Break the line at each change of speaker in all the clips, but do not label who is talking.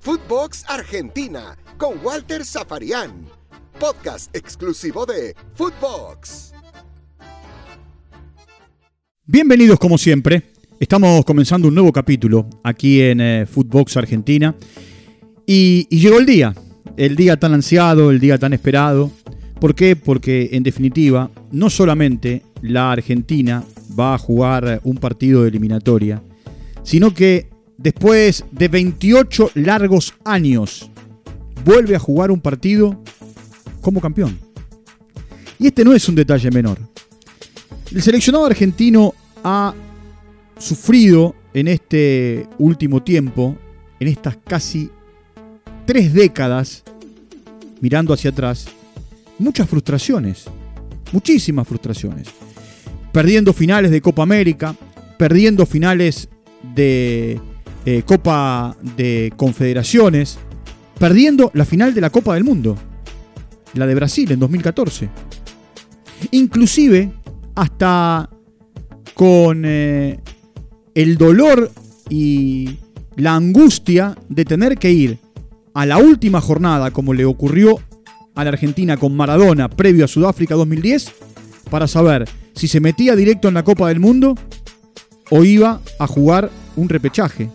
Footbox Argentina con Walter Zafarian. Podcast exclusivo de Footbox.
Bienvenidos como siempre. Estamos comenzando un nuevo capítulo aquí en eh, Footbox Argentina. Y, y llegó el día, el día tan ansiado, el día tan esperado. ¿Por qué? Porque en definitiva, no solamente la Argentina va a jugar un partido de eliminatoria, sino que después de 28 largos años, vuelve a jugar un partido como campeón. Y este no es un detalle menor. El seleccionado argentino ha sufrido en este último tiempo, en estas casi tres décadas, mirando hacia atrás, muchas frustraciones, muchísimas frustraciones. Perdiendo finales de Copa América, perdiendo finales de eh, Copa de Confederaciones, perdiendo la final de la Copa del Mundo, la de Brasil en 2014. Inclusive hasta con eh, el dolor y la angustia de tener que ir a la última jornada, como le ocurrió a la Argentina con Maradona previo a Sudáfrica 2010, para saber si se metía directo en la Copa del Mundo o iba a jugar un repechaje.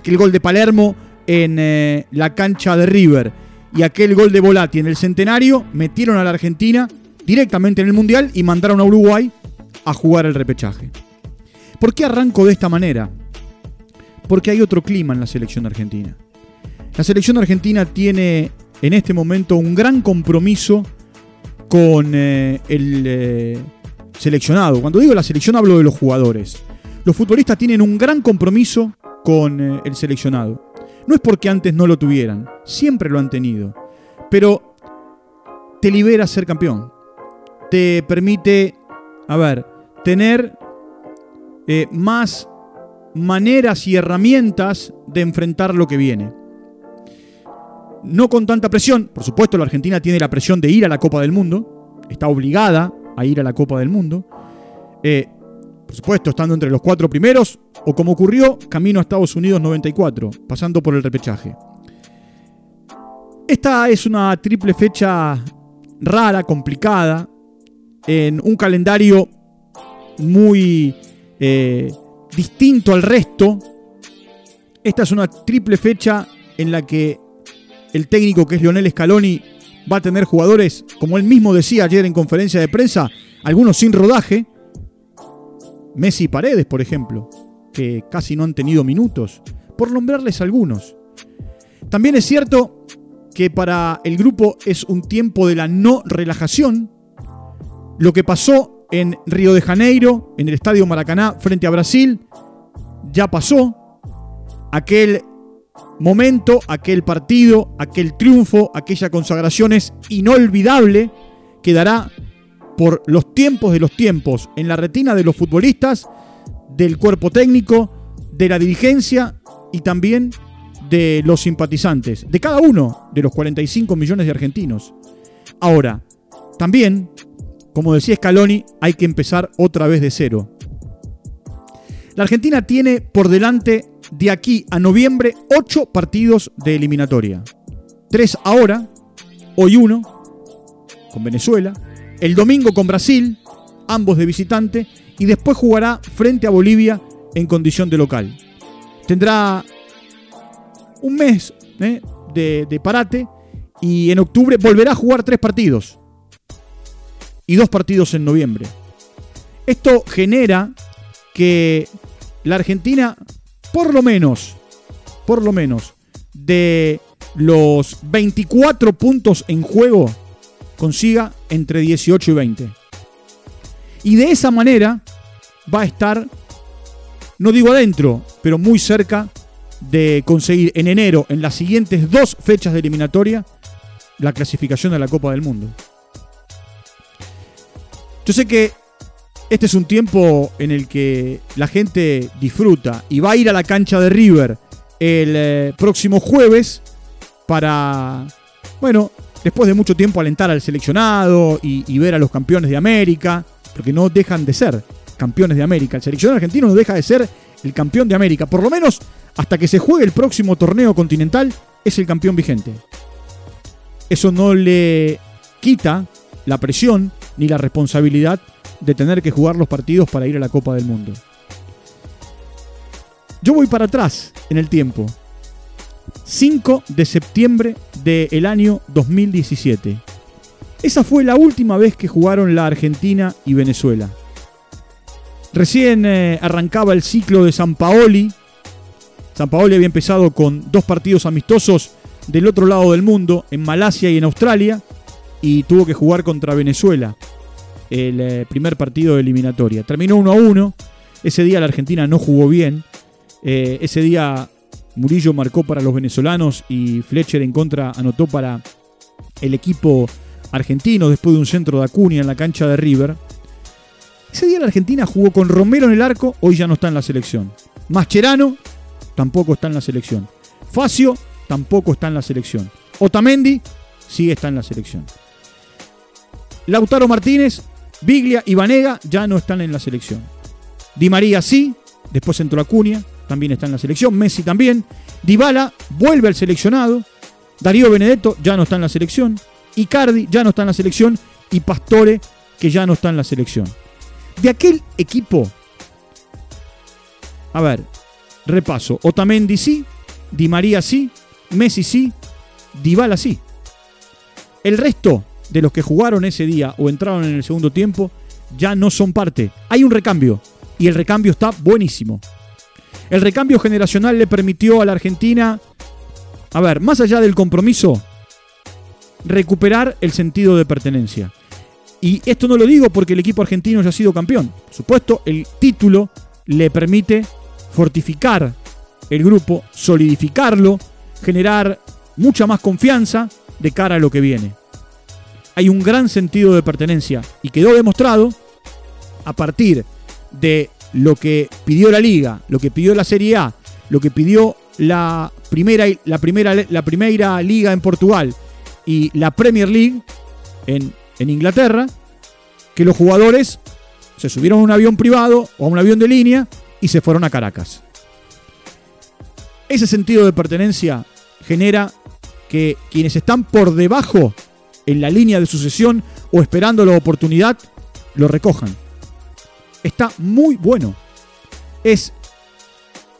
Aquel gol de Palermo en eh, la cancha de River y aquel gol de Volati en el centenario metieron a la Argentina directamente en el Mundial y mandaron a Uruguay a jugar el repechaje. ¿Por qué arranco de esta manera? Porque hay otro clima en la selección argentina. La selección argentina tiene en este momento un gran compromiso con eh, el eh, seleccionado. Cuando digo la selección hablo de los jugadores. Los futbolistas tienen un gran compromiso con eh, el seleccionado. No es porque antes no lo tuvieran, siempre lo han tenido. Pero te libera ser campeón. Te permite, a ver, tener más maneras y herramientas de enfrentar lo que viene no con tanta presión. Por supuesto, la Argentina tiene la presión de ir a la Copa del Mundo. Está obligada a ir a la Copa del Mundo. Eh, por supuesto, estando entre los cuatro primeros, o como ocurrió, camino a Estados Unidos 94, pasando por el repechaje. Esta es una triple fecha rara, complicada, en un calendario muy eh, distinto al resto. Esta es una triple fecha en la que el técnico que es Lionel Scaloni va a tener jugadores, como él mismo decía ayer en conferencia de prensa, algunos sin rodaje. Messi y Paredes, por ejemplo, que casi no han tenido minutos, por nombrarles algunos. También es cierto que para el grupo es un tiempo de la no relajación. Lo que pasó en Río de Janeiro, en el Estadio Maracaná, frente a Brasil, ya pasó. Aquel momento, aquel partido, aquel triunfo, aquella consagración es inolvidable, quedará por los tiempos de los tiempos en la retina de los futbolistas, del cuerpo técnico, de la dirigencia y también de los simpatizantes, de cada uno de los 45 millones de argentinos. Ahora, también, como decía Scaloni, hay que empezar otra vez de cero. La Argentina tiene por delante de aquí a noviembre ocho partidos de eliminatoria. Tres ahora, hoy uno, con Venezuela, el domingo con Brasil, ambos de visitante, y después jugará frente a Bolivia en condición de local. Tendrá un mes ¿eh? de, de parate y en octubre volverá a jugar tres partidos y dos partidos en noviembre. Esto genera que la Argentina por lo menos, por lo menos, de los 24 puntos en juego, consiga entre 18 y 20. Y de esa manera va a estar, no digo adentro, pero muy cerca de conseguir en enero, en las siguientes dos fechas de eliminatoria, la clasificación de la Copa del Mundo. Yo sé que este es un tiempo en el que la gente disfruta y va a ir a la cancha de River el eh, próximo jueves para, bueno, después de mucho tiempo alentar al seleccionado y, ver a los campeones de América, porque no dejan de ser campeones de América. El seleccionado argentino no deja de ser el campeón de América, por lo menos hasta que se juegue el próximo torneo continental, es el campeón vigente. Eso no le quita la presión ni la responsabilidad de tener que jugar los partidos para ir a la Copa del Mundo. Yo voy para atrás en el tiempo. 5 de septiembre del año 2017. Esa fue la última vez que jugaron la Argentina y Venezuela. Recién eh, arrancaba el ciclo de San Paoli. San Paoli había empezado con dos partidos amistosos del otro lado del mundo, en Malasia y en Australia, y tuvo que jugar contra Venezuela el eh, primer partido de eliminatoria. Terminó 1 a 1. Ese día la Argentina no jugó bien. Eh, ese día Murillo marcó para los venezolanos y Fletcher en contra anotó para el equipo argentino después de un centro de Acuña en la cancha de River. Ese día la Argentina jugó con Romero en el arco, hoy ya no está en la selección. Mascherano tampoco está en la selección. Facio tampoco está en la selección. Otamendi sí está en la selección. Lautaro Martínez, Biglia y Vanega ya no están en la selección. Di María sí, después entró Acuña, también está en la selección. Messi también. Dybala vuelve al seleccionado. Darío Benedetto ya no está en la selección. Icardi ya no está en la selección. Y Pastore que ya no está en la selección. De aquel equipo, a ver, repaso. Otamendi sí, Di María sí, Messi sí, Dybala sí. El resto de los que jugaron ese día o entraron en el segundo tiempo ya no son parte. Hay un recambio y el recambio está buenísimo. El recambio generacional le permitió a la Argentina, a ver, más allá del compromiso, recuperar el sentido de pertenencia. Y esto no lo digo porque el equipo argentino ya ha sido campeón. Por supuesto, el título le permite fortificar el grupo, solidificarlo, generar mucha más confianza de cara a lo que viene. Hay un gran sentido de pertenencia y quedó demostrado a partir de lo que pidió la liga, lo que pidió la Serie A, lo que pidió la primera, la primera, la primera liga en Portugal y la Premier League en, en Inglaterra, que los jugadores se subieron a un avión privado o a un avión de línea y se fueron a Caracas. Ese sentido de pertenencia genera que quienes están por debajo en la línea de sucesión o esperando la oportunidad, lo recojan está muy bueno. Es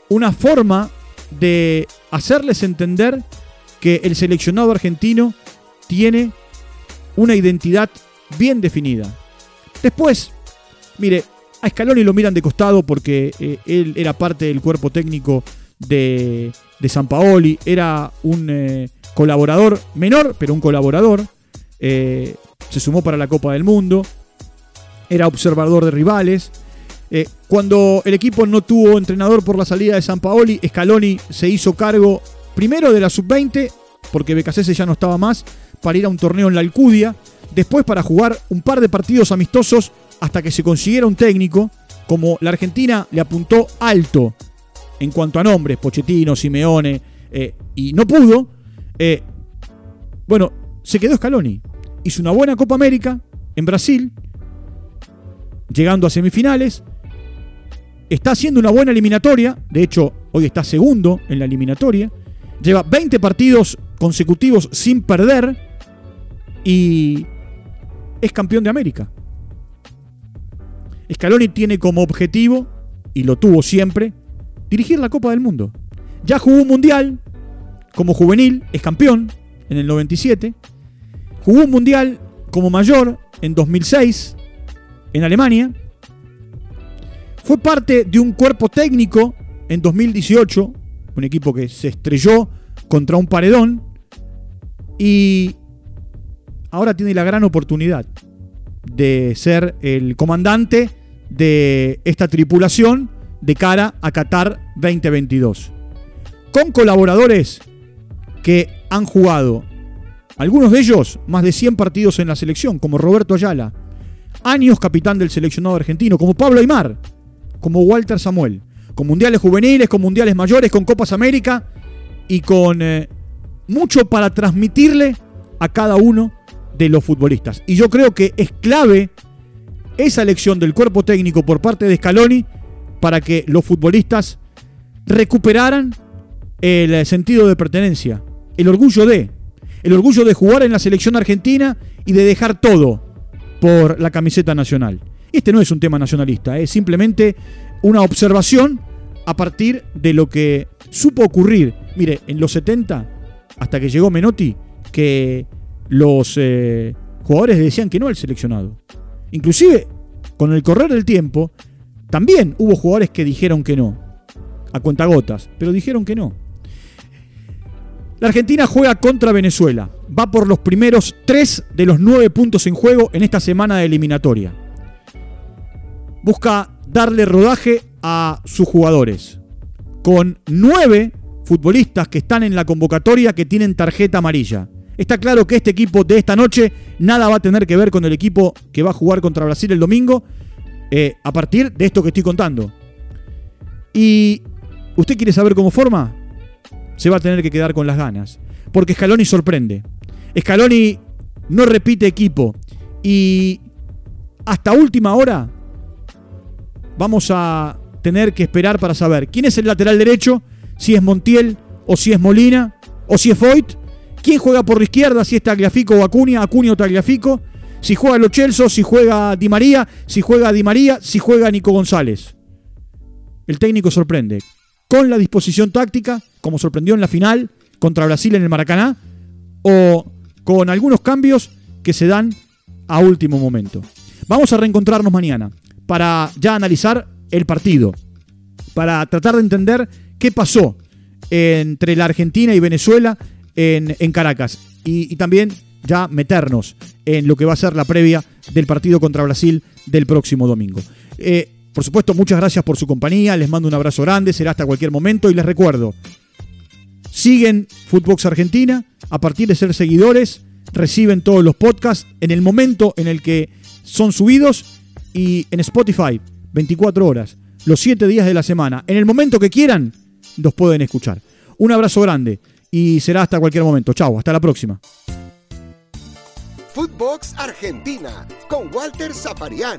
una forma de hacerles entender que el seleccionado argentino tiene una identidad bien definida. Después, mire, a Scaloni lo miran de costado porque eh, él era parte del cuerpo técnico de, de San Paoli, era un eh, colaborador menor, pero un colaborador. Eh, se sumó para la Copa del Mundo era observador de rivales. Eh, cuando el equipo no tuvo entrenador por la salida de San Paoli, Scaloni se hizo cargo primero de la sub-20, porque Becasese ya no estaba más, para ir a un torneo en la Alcudia. Después para jugar un par de partidos amistosos hasta que se consiguiera un técnico. Como la Argentina le apuntó alto en cuanto a nombres, Pochettino, Simeone, eh, y no pudo. Eh, bueno, se quedó Scaloni. Hizo una buena Copa América en Brasil llegando a semifinales. Está haciendo una buena eliminatoria, de hecho hoy está segundo en la eliminatoria. Lleva 20 partidos consecutivos sin perder y es campeón de América. Scaloni tiene como objetivo, y lo tuvo siempre, dirigir la Copa del Mundo. Ya jugó un mundial como juvenil, es campeón en el 97. Jugó un mundial como mayor en 2006 en Alemania. Fue parte de un cuerpo técnico en 2018, un equipo que se estrelló contra un paredón y ahora tiene la gran oportunidad de ser el comandante de esta tripulación de cara a Qatar 2022. Con colaboradores que han jugado, algunos de ellos más de 100 partidos en la selección, como Roberto Ayala, años capitán del seleccionado argentino, como Pablo Aymar, como Walter Samuel, con mundiales juveniles, con mundiales mayores, con Copas América y con eh, mucho para transmitirle a cada uno de los futbolistas. Y yo creo que es clave esa elección del cuerpo técnico por parte de Scaloni para que los futbolistas recuperaran el sentido de pertenencia, el orgullo de, el orgullo de jugar en la selección argentina y de dejar todo por la camiseta nacional. Este no es un tema nacionalista, es simplemente una observación a partir de lo que supo ocurrir. Mire, en los 70, hasta que llegó Menotti, que los eh, jugadores decían que no al seleccionado. Inclusive, con el correr del tiempo, también hubo jugadores que dijeron que no, a cuentagotas, pero dijeron que no. La Argentina juega contra Venezuela. Va por los primeros tres de los nueve puntos en juego en esta semana de eliminatoria. Busca darle rodaje a sus jugadores. Con nueve futbolistas que están en la convocatoria que tienen tarjeta amarilla. Está claro que este equipo de esta noche nada va a tener que ver con el equipo que va a jugar contra Brasil el domingo eh, a partir de esto que estoy contando. Y usted quiere saber cómo forma, se va a tener que quedar con las ganas. Porque Scaloni sorprende. Scaloni no repite equipo. Y hasta última hora vamos a tener que esperar para saber quién es el lateral derecho, si es Montiel o si es Molina o si es Foyt. ¿Quién juega por la izquierda? Si es Tagliafico o Acuña, Acuña o Tagliafico. Si juega Lo Chelso, si juega Di María, si juega Di María, si juega Nico González. El técnico sorprende. Con la disposición táctica, como sorprendió en la final contra Brasil en el Maracaná, o con algunos cambios que se dan a último momento. Vamos a reencontrarnos mañana para ya analizar el partido, para tratar de entender qué pasó entre la Argentina y Venezuela en, Caracas y, también ya meternos en lo que va a ser la previa del partido contra Brasil del próximo domingo. Eh, por supuesto, muchas gracias por su compañía, les mando un abrazo grande, será hasta cualquier momento y les recuerdo, siguen Footbox Argentina, a partir de ser seguidores, reciben todos los podcasts en el momento en el que son subidos y en Spotify, 24 horas, los 7 días de la semana, en el momento que quieran, los pueden escuchar. Un abrazo grande y será hasta cualquier momento. Chao, hasta la próxima.
Footbox Argentina con Walter Zaparián,